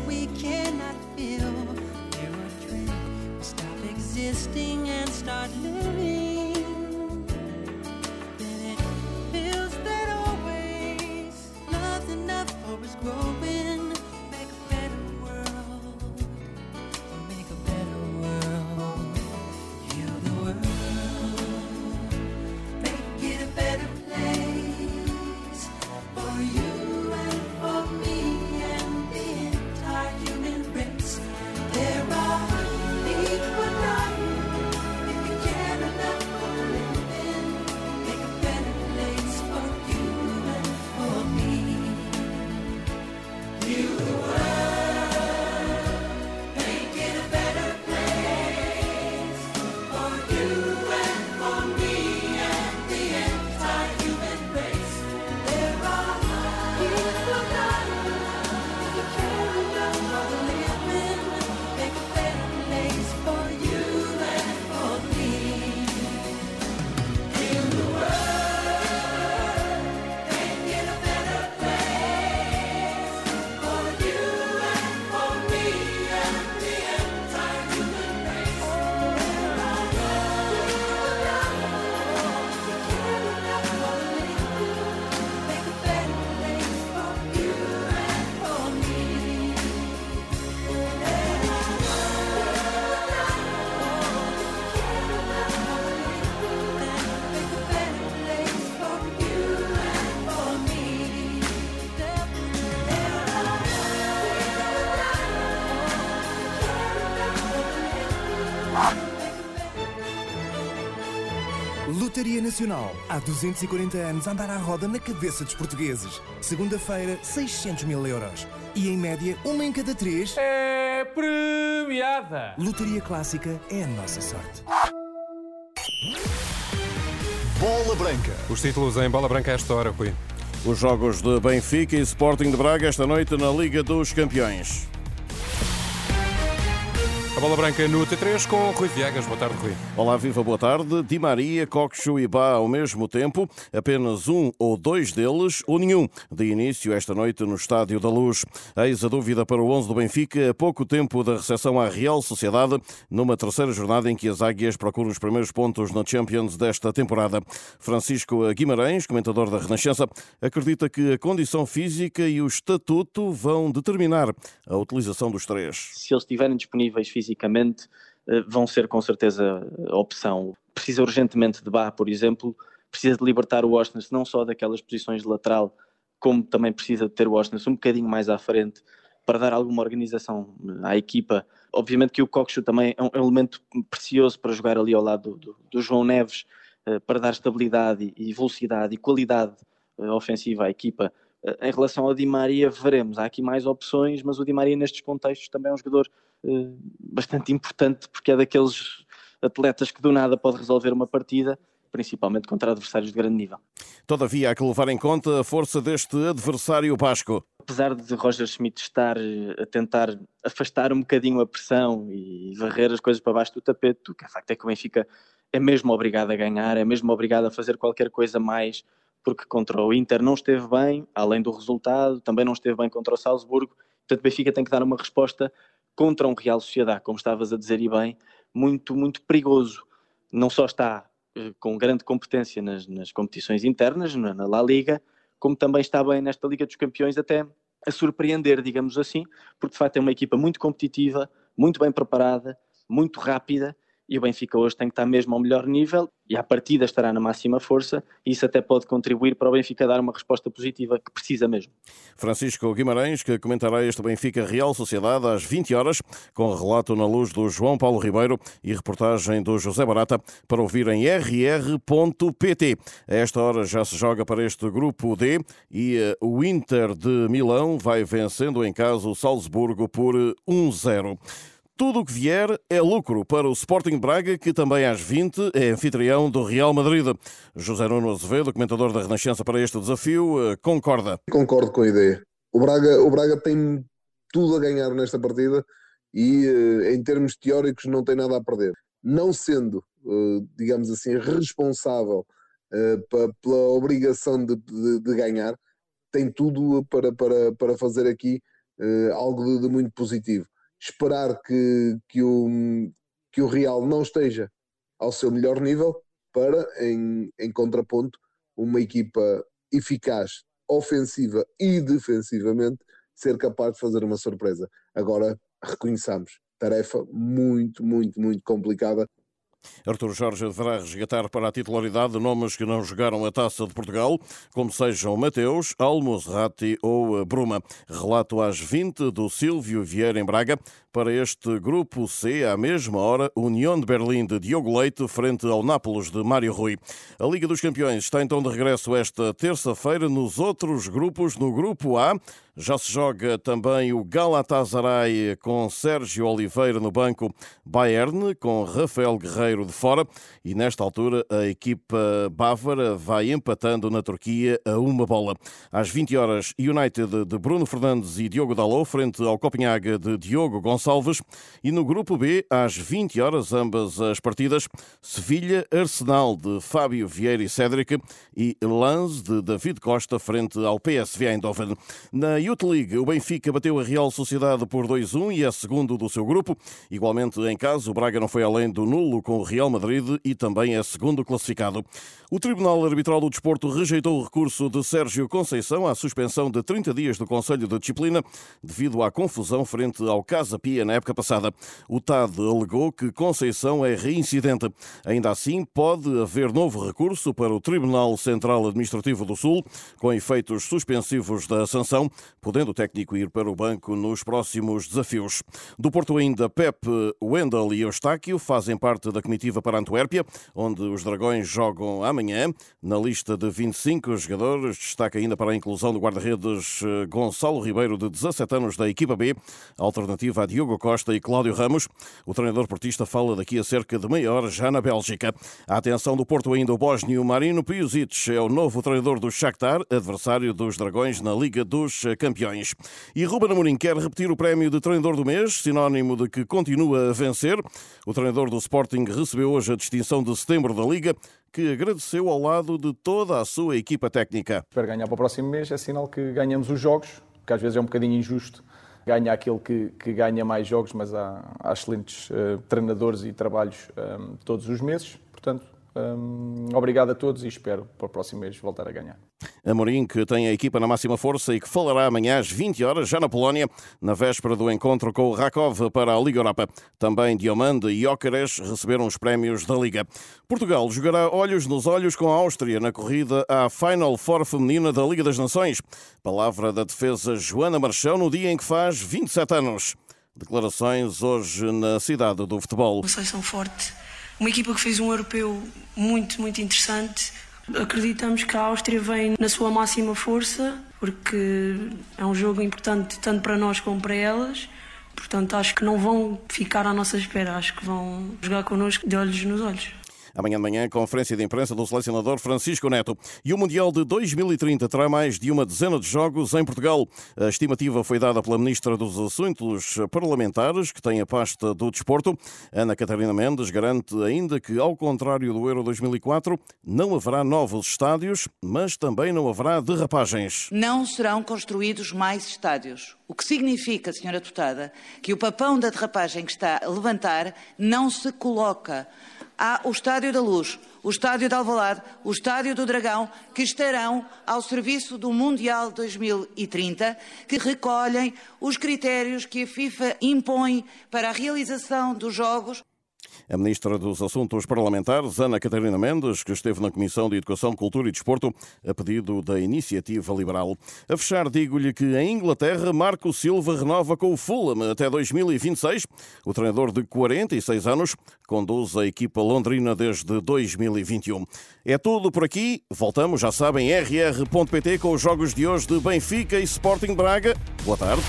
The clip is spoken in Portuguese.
we cannot fill. There are dreams we stop existing and start living. Lotaria Nacional. Há 240 anos a andar à roda na cabeça dos portugueses. Segunda-feira, 600 mil euros. E em média, uma em cada três. É premiada. Lotaria Clássica é a nossa sorte. Bola Branca. Os títulos em bola branca a esta hora, Rui. Os jogos de Benfica e Sporting de Braga esta noite na Liga dos Campeões. A bola branca no T3 com Rui Viegas. Boa tarde, Rui. Olá, viva, boa tarde. Di Maria, Coxo e Bá ao mesmo tempo, apenas um ou dois deles, ou nenhum, de início esta noite no Estádio da Luz. Eis a dúvida para o 11 do Benfica, a pouco tempo da recepção à Real Sociedade, numa terceira jornada em que as Águias procuram os primeiros pontos na Champions desta temporada. Francisco Guimarães, comentador da Renascença, acredita que a condição física e o estatuto vão determinar a utilização dos três. se eles estiverem disponíveis fisicamente, eh, vão ser com certeza opção. Precisa urgentemente de Bá, por exemplo, precisa de libertar o Washington não só daquelas posições de lateral, como também precisa de ter o Washington um bocadinho mais à frente para dar alguma organização à equipa. Obviamente que o Coxo também é um é um elemento precioso para jogar ali ao lado do, do- do João Neves, eh, para dar estabilidade e velocidade e qualidade eh, ofensiva à equipa. Eh, Em relação ao Di Maria, veremos. Há aqui mais opções, mas o Di Maria nestes contextos também é um jogador eh, bastante importante porque é daqueles atletas que do nada pode resolver uma partida, principalmente contra adversários de grande nível. Todavia, há que levar em conta a força deste adversário basco. Apesar de Roger Schmidt estar eh, a tentar afastar um bocadinho a pressão e varrer as coisas para baixo do tapete, o que é facto é que o Benfica é mesmo obrigado a ganhar, é mesmo obrigado a fazer qualquer coisa mais, porque contra o Inter não esteve bem, além do resultado, também não esteve bem contra o Salzburgo, portanto o Benfica tem que dar uma resposta contra um Real Sociedade, como estavas a dizer e bem, muito, muito perigoso. Não só está eh, com grande competência nas, nas competições internas, na, na La Liga, como também está bem nesta Liga dos Campeões, até a surpreender, digamos assim, porque de facto é uma equipa muito competitiva, muito bem preparada, muito rápida, e o Benfica hoje tem que estar mesmo ao melhor nível e à partida estará na máxima força e isso até pode contribuir para o Benfica dar uma resposta positiva que precisa mesmo. Francisco Guimarães, que comentará este Benfica Real Sociedade às 20 horas, com relato na luz do João Paulo Ribeiro e reportagem do José Barata, para ouvir em rr.pt. A esta hora já se joga para este grupo D e eh, o Inter de Milão vai vencendo em casa o Salzburgo por eh, 1-0. Tudo o que vier é lucro para o Sporting Braga, que também às 20 é anfitrião do Real Madrid. José Nuno Azevedo, comentador da Renascença para este desafio, eh, concorda. Concordo com a ideia. O Braga, o Braga tem tudo a ganhar nesta partida e, eh, em termos teóricos, não tem nada a perder. Não sendo, eh, digamos assim, responsável pela obrigação de, de- de ganhar, tem tudo para, para, para fazer aqui algo de, de, muito positivo. Esperar que, que, o, que o Real não esteja ao seu melhor nível para, em, em contraponto, uma equipa eficaz, ofensiva e defensivamente, ser capaz de fazer uma surpresa. Agora, reconheçamos, tarefa muito, muito, muito complicada Artur Jorge deverá resgatar para a titularidade nomes que não jogaram a Taça de Portugal, como sejam Mateus, Almos, Ratti ou Bruma. Relato às 20 do Silvio Vieira em Braga. Para este grupo C, à mesma hora, União de Berlim de Diogo Leite frente ao Nápoles de Mário Rui. A Liga dos Campeões está então de regresso esta terça-feira nos outros grupos. No grupo A, já se joga também o Galatasaray com Sérgio Oliveira no banco, Bayern com Rafael Guerreiro de fora e nesta altura a equipa bávara vai empatando na Turquia a uma bola. Às 20 horas, United de Bruno Fernandes e Diogo Dalot frente ao Copenhaga de Diogo Gonçalves e no grupo B, às 20 horas, ambas as partidas, Sevilha Arsenal de Fábio Vieira e Cédric e Lens de David Costa frente ao PSV Eindhoven. Na Youth League, o Benfica bateu a Real Sociedade por 2-1 e é segundo do seu grupo. Igualmente em casa, o Braga não foi além do nulo com o Real Madrid e também é segundo classificado. O Tribunal Arbitral do Desporto rejeitou o recurso de Sérgio Conceição à suspensão de 30 dias do Conselho de Disciplina devido à confusão frente ao Casa Pia na época passada. O TAD alegou que Conceição é reincidente. Ainda assim, pode haver novo recurso para o Tribunal Central Administrativo do Sul, com efeitos suspensivos da sanção, podendo o técnico ir para o banco nos próximos desafios. Do Porto ainda, Pep, Wendel e Eustáquio fazem parte da comitiva para Antuérpia, onde os Dragões jogam amanhã. Na lista de 25 jogadores, destaca ainda para a inclusão do guarda-redes eh, Gonçalo Ribeiro, de 17 anos, da equipa B, alternativa a Diogo Costa e Cláudio Ramos. O treinador portista fala daqui a cerca de meia hora já na Bélgica. A atenção do Porto ainda, o bósnio Marino Piusic é o novo treinador do Shakhtar, adversário dos Dragões na Liga dos Campeões campeões. E Ruben Amorim quer repetir o prémio de treinador do mês, sinónimo de que continua a vencer. O treinador do Sporting recebeu hoje a distinção de setembro da Liga, que agradeceu ao lado de toda a sua equipa técnica. Espero ganhar para o próximo mês, é sinal que ganhamos os jogos, que às vezes é um bocadinho injusto ganha aquele que, que ganha mais jogos, mas há, há excelentes uh, treinadores e trabalhos um, eh, todos os meses. Portanto, um, obrigado a todos e espero para o próximo mês voltar a ganhar. Amorim, que tem a equipa na máxima força e que falará amanhã às 20 horas, já na Polónia, na véspera do encontro com o Rakov para a Liga Europa. Também Diomande e Ócares receberam os prémios da Liga. Portugal jogará olhos nos olhos com a Áustria na corrida à Final Four feminina da Liga das Nações. Palavra da defesa Joana Marchão no dia em que faz 27 anos. Declarações hoje na cidade do futebol. Uma seleção forte uma equipa que fez um europeu muito, muito interessante. Acreditamos que a Áustria vem na sua máxima força, porque é um jogo importante tanto para nós como para elas. Portanto, acho que não vão ficar à nossa espera, acho que vão jogar connosco de olhos nos olhos. Amanhã de manhã, conferência de imprensa do selecionador Francisco Neto. E o Mundial de 2030 terá mais de uma dezena de jogos em Portugal. A estimativa foi dada pela Ministra dos Assuntos Parlamentares, que tem a pasta do desporto. Ana Catarina Mendes garante ainda que, ao contrário do Euro 2004, não haverá novos estádios, mas também não haverá derrapagens. Não serão construídos mais estádios. O que significa, senhora deputada, que o papão da derrapagem que está a levantar não se coloca há o Estádio da Luz, o Estádio de Alvalade, o Estádio do Dragão, que estarão ao serviço do Mundial 2030, que recolhem os critérios que a FIFA impõe para a realização dos Jogos. A Ministra dos Assuntos Parlamentares, Ana Catarina Mendes, que esteve na Comissão de Educação, Cultura e Desporto, a pedido da Iniciativa Liberal. A fechar, digo-lhe que em Inglaterra, Marco Silva renova com o Fulham até 2026. O treinador de 46 anos conduz a equipa londrina desde 2021. É tudo por aqui. Voltamos, já sabem, rr.pt com os jogos de hoje de Benfica e Sporting Braga. Boa tarde.